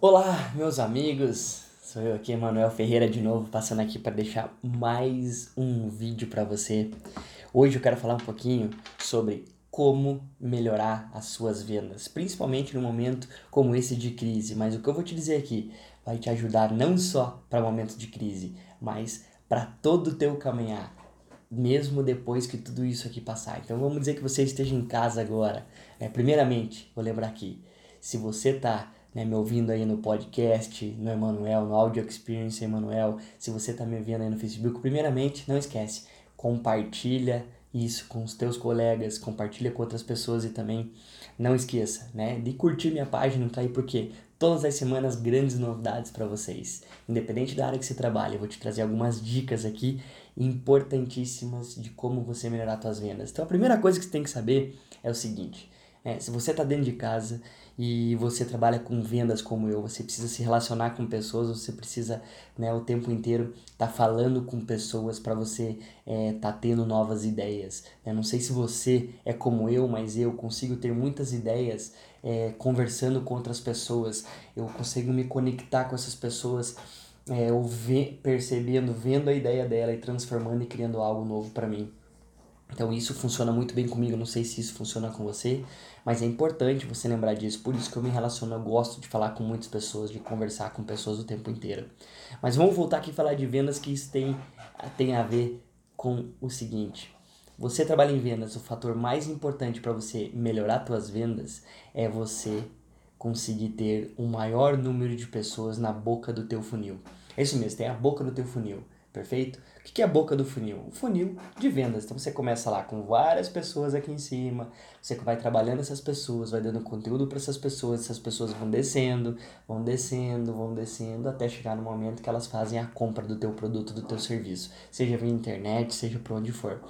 Olá, meus amigos. Sou eu aqui, Emanuel Ferreira de novo, passando aqui para deixar mais um vídeo para você. Hoje eu quero falar um pouquinho sobre como melhorar as suas vendas, principalmente num momento como esse de crise. Mas o que eu vou te dizer aqui vai te ajudar não só para momentos de crise, mas para todo o teu caminhar, mesmo depois que tudo isso aqui passar. Então vamos dizer que você esteja em casa agora. Né? Primeiramente, vou lembrar aqui, se você está né, me ouvindo aí no podcast, no Emanuel, no Audio Experience Emanuel, se você está me vendo aí no Facebook, primeiramente, não esquece, compartilha isso com os teus colegas, compartilha com outras pessoas e também não esqueça, né, de curtir minha página, tá aí porque todas as semanas grandes novidades para vocês. Independente da área que você trabalha, eu vou te trazer algumas dicas aqui importantíssimas de como você melhorar suas vendas. Então a primeira coisa que você tem que saber é o seguinte, é, se você está dentro de casa e você trabalha com vendas como eu, você precisa se relacionar com pessoas, você precisa né, o tempo inteiro estar tá falando com pessoas para você estar é, tá tendo novas ideias. Eu não sei se você é como eu, mas eu consigo ter muitas ideias é, conversando com outras pessoas, eu consigo me conectar com essas pessoas. É, eu ve percebendo, vendo a ideia dela e transformando e criando algo novo para mim. Então isso funciona muito bem comigo, não sei se isso funciona com você, mas é importante você lembrar disso. Por isso que eu me relaciono, eu gosto de falar com muitas pessoas, de conversar com pessoas o tempo inteiro. Mas vamos voltar aqui e falar de vendas que isso tem, tem a ver com o seguinte. Você trabalha em vendas, o fator mais importante para você melhorar suas vendas é você conseguir ter um maior número de pessoas na boca do teu funil. É isso mesmo, tem a boca do teu funil perfeito? O que é a boca do funil? O funil de vendas. Então você começa lá com várias pessoas aqui em cima, você vai trabalhando essas pessoas, vai dando conteúdo para essas pessoas, essas pessoas vão descendo, vão descendo, vão descendo, até chegar no momento que elas fazem a compra do teu produto, do teu serviço, seja via internet, seja por onde for.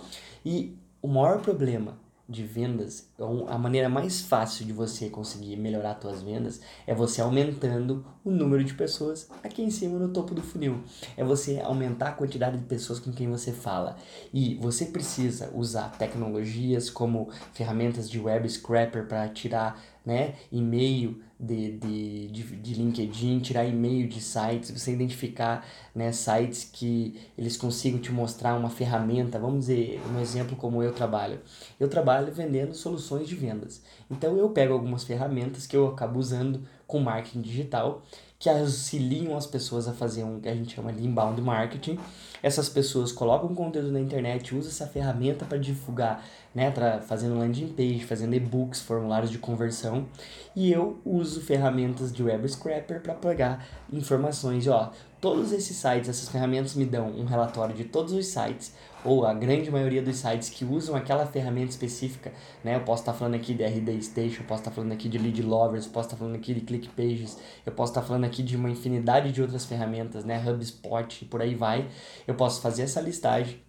E o maior problema de vendas, a maneira mais fácil de você conseguir melhorar suas vendas é você aumentando o número de pessoas aqui em cima no topo do funil. É você aumentar a quantidade de pessoas com quem você fala. E você precisa usar tecnologias como ferramentas de web scraper para tirar né, e-mail de, de, de, de, LinkedIn, tirar e-mail de sites, você identificar né, sites que eles consigam te mostrar uma ferramenta, vamos dizer, um exemplo como eu trabalho. Eu trabalho vendendo soluções de vendas. Então eu pego algumas ferramentas que eu acabo usando com marketing digital que auxiliam as pessoas a fazer um que a gente chama de inbound marketing. Essas pessoas colocam conteúdo na internet, usam essa ferramenta para divulgar, né, pra, fazendo landing page, fazendo e-books, formulários de conversão. E eu uso ferramentas de web scraper para pegar informações, ó, todos esses sites, essas ferramentas me dão um relatório de todos os sites ou a grande maioria dos sites que usam aquela ferramenta específica, né? Eu posso estar falando aqui de RD Station, eu posso estar falando aqui de Lead Lovers, eu posso estar falando aqui de Click Pages, eu posso estar falando aqui de uma infinidade de outras ferramentas, né? HubSpot, por aí vai. Eu posso fazer essa listagem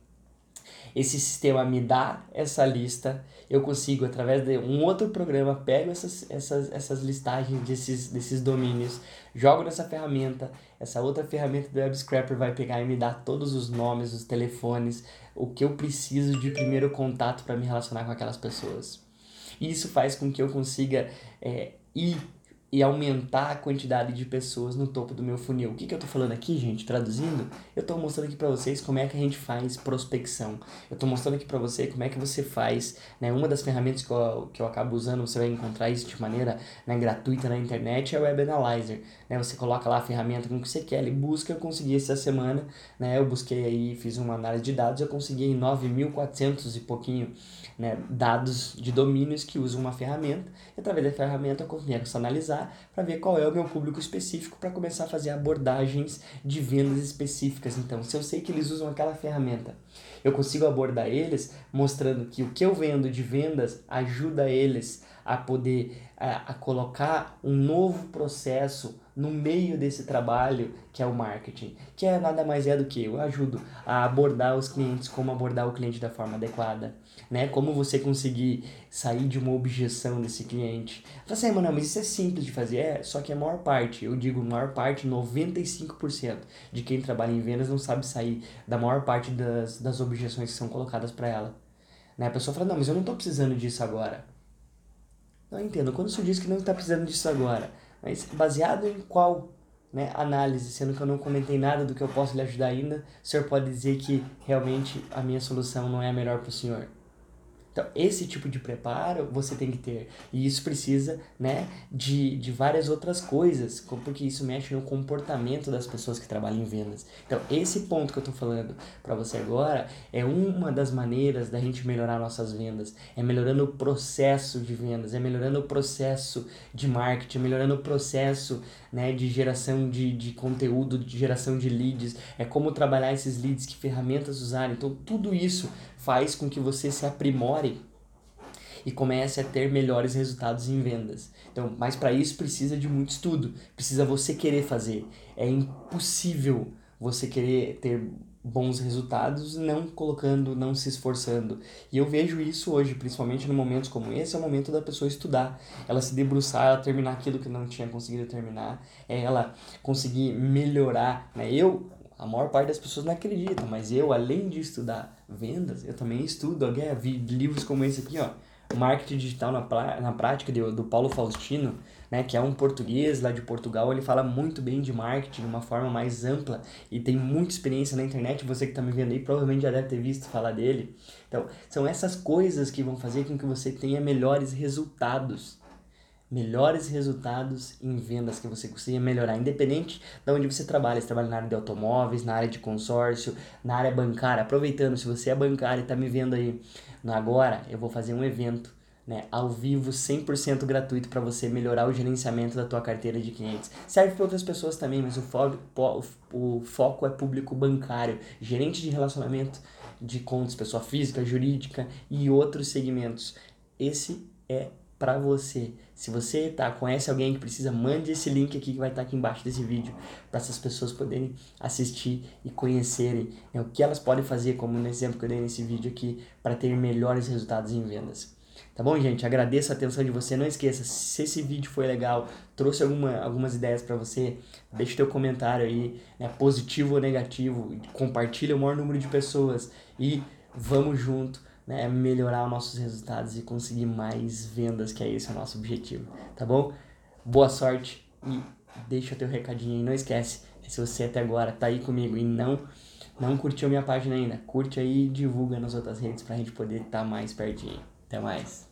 esse sistema me dá essa lista, eu consigo, através de um outro programa, pego essas, essas, essas listagens desses, desses domínios, jogo nessa ferramenta, essa outra ferramenta do Web Scraper vai pegar e me dar todos os nomes, os telefones, o que eu preciso de primeiro contato para me relacionar com aquelas pessoas. E isso faz com que eu consiga é, ir e aumentar a quantidade de pessoas no topo do meu funil. O que, que eu estou falando aqui, gente? Traduzindo, eu estou mostrando aqui para vocês como é que a gente faz prospecção. Eu estou mostrando aqui para você como é que você faz, né? Uma das ferramentas que eu, que eu acabo usando, você vai encontrar isso de maneira né, gratuita na internet, é o Web Analyzer. Né? Você coloca lá a ferramenta com que você quer, ele busca, eu consegui essa semana, né? Eu busquei aí, fiz uma análise de dados, eu consegui 9.400 e pouquinho né, dados de domínios que usam uma ferramenta, e através da ferramenta eu começo a para ver qual é o meu público específico para começar a fazer abordagens de vendas específicas. Então, se eu sei que eles usam aquela ferramenta, eu consigo abordar eles mostrando que o que eu vendo de vendas ajuda eles a poder a, a colocar um novo processo no meio desse trabalho que é o marketing, que é nada mais é do que eu ajudo a abordar os clientes, como abordar o cliente da forma adequada, né? Como você conseguir sair de uma objeção desse cliente. Fala assim, mano, mas isso é simples de fazer, é, só que a maior parte, eu digo maior parte, 95% de quem trabalha em vendas não sabe sair da maior parte das, das objeções que são colocadas para ela. Né? A pessoa fala, não, mas eu não estou precisando disso agora. Não entendo, quando você diz que não está precisando disso agora, Mas baseado em qual né, análise, sendo que eu não comentei nada do que eu posso lhe ajudar ainda, o senhor pode dizer que realmente a minha solução não é a melhor para o senhor? Então, esse tipo de preparo você tem que ter. E isso precisa, né, de, de várias outras coisas, porque isso mexe no comportamento das pessoas que trabalham em vendas. Então, esse ponto que eu estou falando para você agora é uma das maneiras da gente melhorar nossas vendas. É melhorando o processo de vendas, é melhorando o processo de marketing, é melhorando o processo, né, de geração de, de conteúdo, de geração de leads, é como trabalhar esses leads, que ferramentas usar. Então, tudo isso faz com que você se aprimore e comece a ter melhores resultados em vendas. Então, mas para isso precisa de muito estudo, precisa você querer fazer. É impossível você querer ter bons resultados não colocando, não se esforçando. E eu vejo isso hoje, principalmente no momentos como esse, é o momento da pessoa estudar, ela se debruçar, ela terminar aquilo que não tinha conseguido terminar, é ela conseguir melhorar, né? Eu a maior parte das pessoas não acredita, mas eu, além de estudar vendas, eu também estudo, eu vi livros como esse aqui, ó, Marketing Digital na, na Prática, do, do Paulo Faustino, né, que é um português lá de Portugal, ele fala muito bem de marketing de uma forma mais ampla e tem muita experiência na internet, você que está me vendo aí provavelmente já deve ter visto falar dele. Então, são essas coisas que vão fazer com que você tenha melhores resultados melhores resultados em vendas que você consiga melhorar, independente de onde você trabalha. Se trabalha na área de automóveis, na área de consórcio, na área bancária. Aproveitando, se você é bancário e está me vendo aí agora, eu vou fazer um evento né, ao vivo, 100% gratuito para você melhorar o gerenciamento da tua carteira de clientes. Serve para outras pessoas também, mas o o foco é público bancário, gerente de relacionamento de contas, pessoa física, jurídica e outros segmentos. Esse é para você. Se você tá, conhece alguém que precisa, mande esse link aqui que vai estar tá aqui embaixo desse vídeo para essas pessoas poderem assistir e conhecerem né, o que elas podem fazer, como no exemplo que eu dei nesse vídeo aqui, para ter melhores resultados em vendas. Tá bom, gente? Agradeço a atenção de você. Não esqueça, se esse vídeo foi legal, trouxe alguma, algumas ideias para você, deixe teu comentário aí, né, positivo ou negativo, compartilha o maior número de pessoas e vamos junto né, melhorar os nossos resultados e conseguir mais vendas, que é esse o nosso objetivo, tá bom? Boa sorte e deixa teu recadinho aí, não esquece, se você até agora tá aí comigo e não não curtiu minha página ainda, curte aí e divulga nas outras redes pra gente poder estar tá mais pertinho. Até mais.